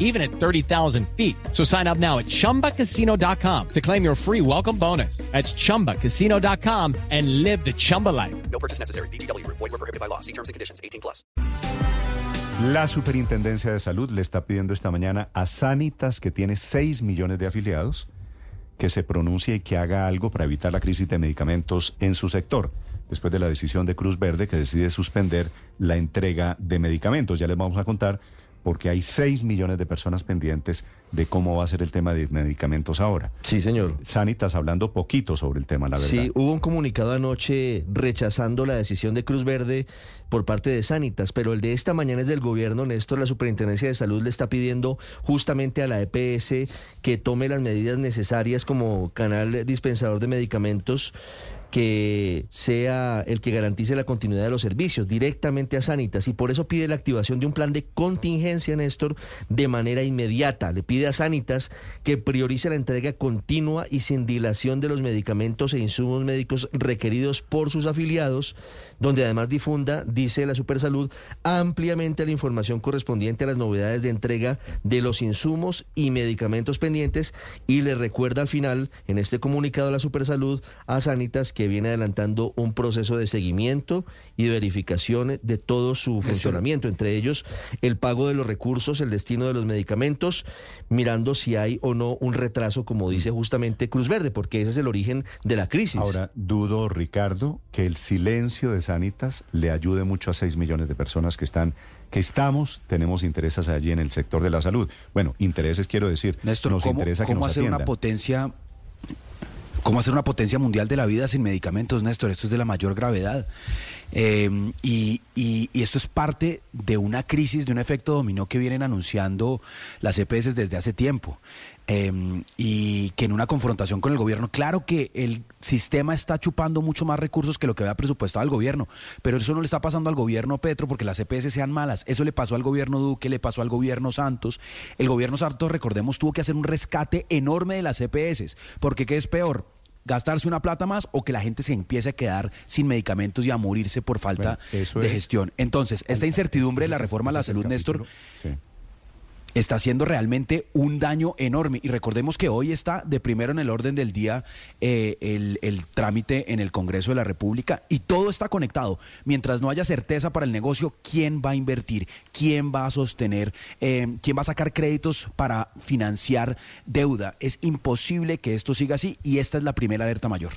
even at 30,000 feet. So sign up now at chumbacasino.com to claim your free welcome bonus. That's chumbacasino.com and live the Chumba life. No purchase necessary. BGW. Void were prohibited by law. See terms and conditions. 18 plus. La Superintendencia de Salud le está pidiendo esta mañana a Sanitas, que tiene 6 millones de afiliados, que se pronuncie y que haga algo para evitar la crisis de medicamentos en su sector, después de la decisión de Cruz Verde que decide suspender la entrega de medicamentos. Ya les vamos a contar porque hay 6 millones de personas pendientes de cómo va a ser el tema de medicamentos ahora. Sí, señor. Sanitas hablando poquito sobre el tema, la verdad. Sí, hubo un comunicado anoche rechazando la decisión de Cruz Verde por parte de Sanitas, pero el de esta mañana es del gobierno, Néstor, la Superintendencia de Salud le está pidiendo justamente a la EPS que tome las medidas necesarias como canal dispensador de medicamentos que sea el que garantice la continuidad de los servicios directamente a Sanitas y por eso pide la activación de un plan de contingencia, Néstor, de manera inmediata. Le pide a Sanitas que priorice la entrega continua y sin dilación de los medicamentos e insumos médicos requeridos por sus afiliados, donde además difunda, dice la Supersalud, ampliamente la información correspondiente a las novedades de entrega de los insumos y medicamentos pendientes y le recuerda al final, en este comunicado de la Supersalud, a Sanitas que viene adelantando un proceso de seguimiento y de verificación de todo su funcionamiento, entre ellos el pago de los recursos, el destino de los medicamentos, mirando si hay o no un retraso, como dice justamente Cruz Verde, porque ese es el origen de la crisis. Ahora, dudo, Ricardo, que el silencio de Sanitas le ayude mucho a 6 millones de personas que están que estamos, tenemos intereses allí en el sector de la salud. Bueno, intereses quiero decir, Néstor, nos ¿cómo, interesa que cómo nos hacer una potencia ¿Cómo hacer una potencia mundial de la vida sin medicamentos, Néstor? Esto es de la mayor gravedad. Y, y- y esto es parte de una crisis, de un efecto dominó que vienen anunciando las EPS desde hace tiempo. Eh, y que en una confrontación con el gobierno, claro que el sistema está chupando mucho más recursos que lo que había presupuestado el gobierno, pero eso no le está pasando al gobierno Petro porque las EPS sean malas. Eso le pasó al gobierno Duque, le pasó al gobierno Santos. El gobierno Santos, recordemos, tuvo que hacer un rescate enorme de las EPS, porque ¿qué es peor? gastarse una plata más o que la gente se empiece a quedar sin medicamentos y a morirse por falta Bueno, de es- gestión. Entonces, esta incertidumbre de la reforma a la salud, Néstor. Sí. Está haciendo realmente un daño enorme. Y recordemos que hoy está de primero en el orden del día eh, el, el trámite en el Congreso de la República y todo está conectado. Mientras no haya certeza para el negocio, ¿quién va a invertir? ¿Quién va a sostener? eh, ¿Quién va a sacar créditos para financiar deuda? Es imposible que esto siga así y esta es la primera alerta mayor.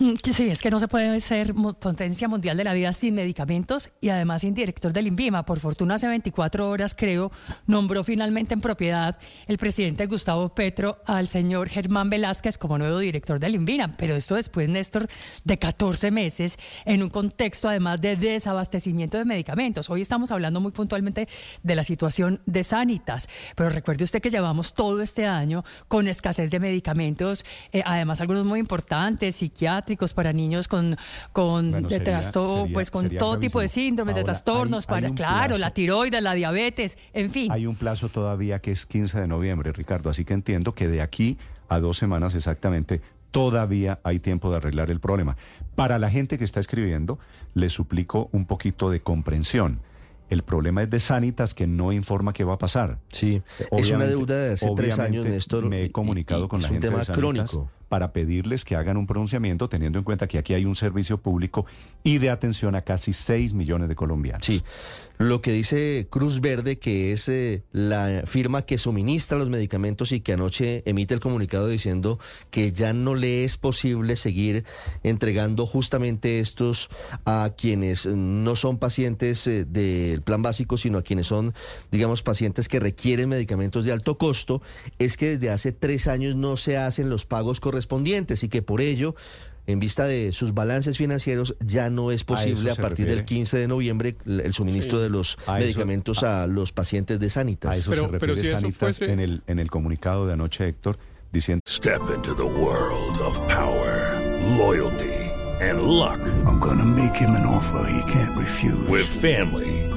Mm, Sí, es que no se puede ser potencia mundial de la vida sin medicamentos y además sin director del INVIMA. Por fortuna, hace 24 horas, creo, nombró finalmente en propiedad el presidente Gustavo Petro al señor Germán Velázquez como nuevo director del INVIMA. Pero esto después, Néstor, de 14 meses, en un contexto además de desabastecimiento de medicamentos. Hoy estamos hablando muy puntualmente de la situación de Sanitas, pero recuerde usted que llevamos todo este año con escasez de medicamentos, eh, además algunos muy importantes, psiquiátricos para niños con, con Bueno, de sería- trasto- sería- pues con todo tipo de síndromes, de trastornos, hay- hay para claro, plazo. la tiroides, la diabetes, en fin. Hay un plazo todavía que es 15 de noviembre, Ricardo, así que entiendo que de aquí a dos semanas exactamente todavía hay tiempo de arreglar el problema. Para la gente que está escribiendo, les suplico un poquito de comprensión. El problema es de Sanitas que no informa qué va a pasar. Sí, es una deuda de hace tres años, Néstor. Me he comunicado y- con y la es un gente tema de Sanitas crónico. Para pedirles que hagan un pronunciamiento teniendo en cuenta que aquí hay un servicio público y de atención a casi 6 millones de colombianos. Sí, lo que dice Cruz Verde, que es eh, la firma que suministra los medicamentos y que anoche emite el comunicado diciendo que ya no le es posible seguir entregando justamente estos a quienes no son pacientes eh, del plan básico, sino a quienes son, digamos, pacientes que requieren medicamentos de alto costo, es que desde hace tres años no se hacen los pagos correspondientes y que por ello en vista de sus balances financieros, ya no es posible a, se partir del refiere. 15 de noviembre el suministro Sí. de los A eso- medicamentos a, los pacientes de A Sanitas. eso Pero- se pero refiere si eso Sanitas fuese- en, el, en el comunicado de anoche, Héctor, diciendo Step into the world of power, loyalty, and luck. I'm gonna make him an offer he can't refuse. With family,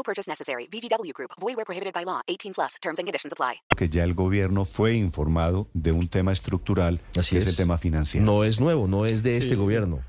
No purchase necessary. VGW Group. Void where prohibited by law. 18 plus. Terms and conditions apply. Que ya el gobierno fue informado de un tema estructural, Así que es. es. el tema financiero. No es nuevo, no es de este gobierno.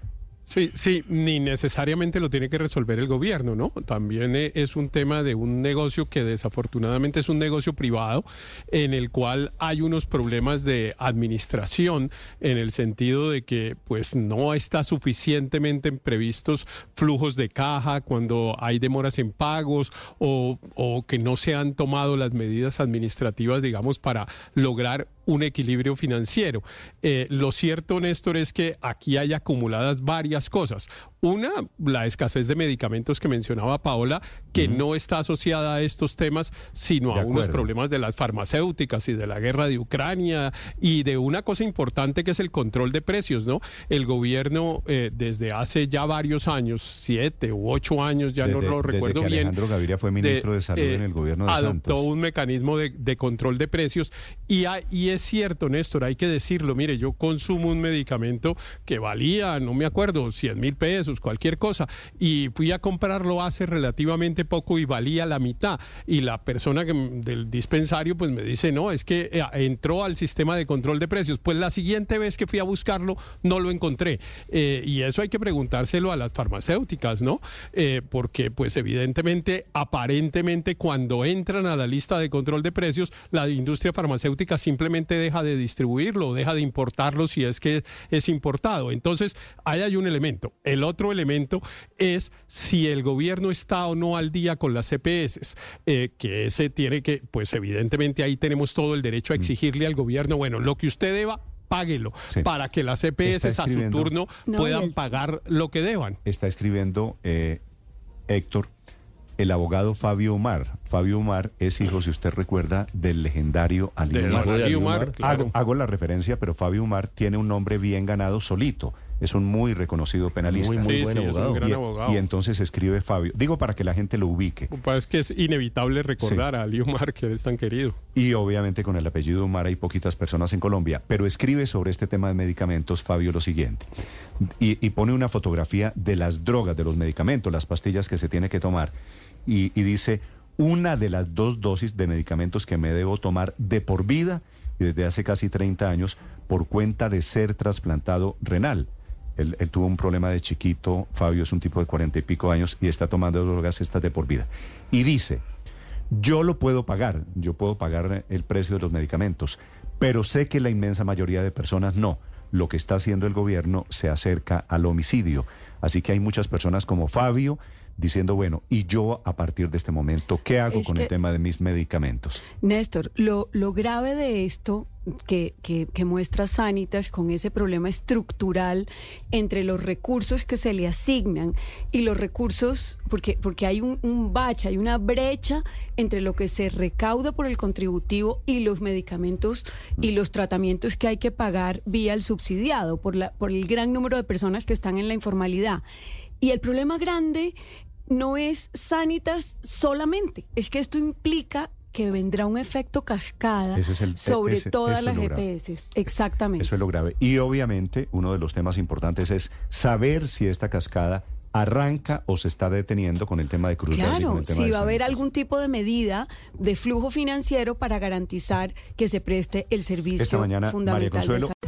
Sí, sí, ni necesariamente lo tiene que resolver el gobierno, ¿no? También eh, es un tema de un negocio que desafortunadamente es un negocio privado en el cual hay unos problemas de administración en el sentido de que pues no está suficientemente previstos flujos de caja cuando hay demoras en pagos o, o que no se han tomado las medidas administrativas, digamos, para lograr un equilibrio financiero. Eh, lo cierto, Néstor, es que aquí hay acumuladas varias cosas. Una, la escasez de medicamentos que mencionaba Paola, que no está asociada a estos temas, sino De a unos problemas de las farmacéuticas y de la guerra de Ucrania y de una cosa importante que es el control de precios, ¿no? El gobierno eh, desde hace ya varios años, siete u ocho años, ya no lo desde recuerdo que bien. Alejandro Gaviria fue ministro de Salud en el gobierno de adoptó Santos. un mecanismo de, de control de precios y, hay- y es cierto, Néstor, hay que decirlo, mire, yo consumo un medicamento que valía, no me acuerdo, 100 mil pesos, cualquier cosa, y fui a comprarlo hace relativamente poco y valía la mitad, y la persona del dispensario pues me dice, no, es que eh, entró al sistema de control de precios, pues la siguiente vez que fui a buscarlo no lo encontré, Eh, y eso hay que preguntárselo a las farmacéuticas, ¿no? Eh, porque pues evidentemente, aparentemente cuando entran a la lista de control de precios, la industria farmacéutica simplemente deja de distribuirlo, deja de importarlo si es que es importado. Entonces, ahí hay un elemento. El otro elemento es si el gobierno está o no al día con las CPS, eh, que ese tiene que, pues evidentemente ahí tenemos todo el derecho a exigirle al gobierno, bueno, lo que usted deba, páguelo, Sí. para que las CPS Está a su turno No, puedan pagar lo que deban. Está escribiendo eh, Héctor, el abogado Fabio Umar. Fabio Umar es hijo, si usted recuerda, del legendario Ali claro. Hago, hago la referencia, pero Fabio Umar tiene un nombre bien ganado solito. Es un muy reconocido penalista. Muy, muy Sí, buen sí, es un abogado. gran y, abogado. y entonces escribe Fabio. Digo para que la gente lo ubique. Es que es inevitable recordar a Ali Omar, que es tan querido. Y obviamente con el apellido Umar hay poquitas personas en Colombia, pero escribe sobre este tema de medicamentos, Fabio, lo siguiente. Y, y pone una fotografía de las drogas, de los medicamentos, las pastillas que se tiene que tomar. Y, y dice, una de las dos dosis de medicamentos que me debo tomar de por vida y desde hace casi 30 años por cuenta de ser trasplantado renal. Él, tuvo un problema de chiquito, Fabio es un tipo de cuarenta y pico años y está tomando drogas estas de por vida. Y dice, yo lo puedo pagar, yo puedo pagar el precio de los medicamentos, pero sé que la inmensa mayoría de personas no. Lo que está haciendo el gobierno se acerca al homicidio. Así que hay muchas personas como Fabio diciendo, bueno, ¿y yo a partir de este momento qué hago Es con el tema de mis medicamentos? Néstor, lo, lo grave de esto que, que, que muestra Sanitas con ese problema estructural entre los recursos que se le asignan y los recursos, porque, porque hay un, un bache, hay una brecha entre lo que se recauda por el contributivo y los medicamentos y los tratamientos que hay que pagar vía el subsidiado, por, la, por el gran número de personas que están en la informalidad. Y el problema grande no es Sanitas solamente, es que esto implica que vendrá un efecto cascada Ese es el- sobre ese- todas las. EPS. Exactamente. Eso es lo grave. Y obviamente uno de los temas importantes es saber si esta cascada arranca o se está deteniendo con el tema de Cruz Claro, si va a haber algún tipo de medida de flujo financiero para garantizar que se preste el servicio Esta mañana, María fundamental de Consuelo.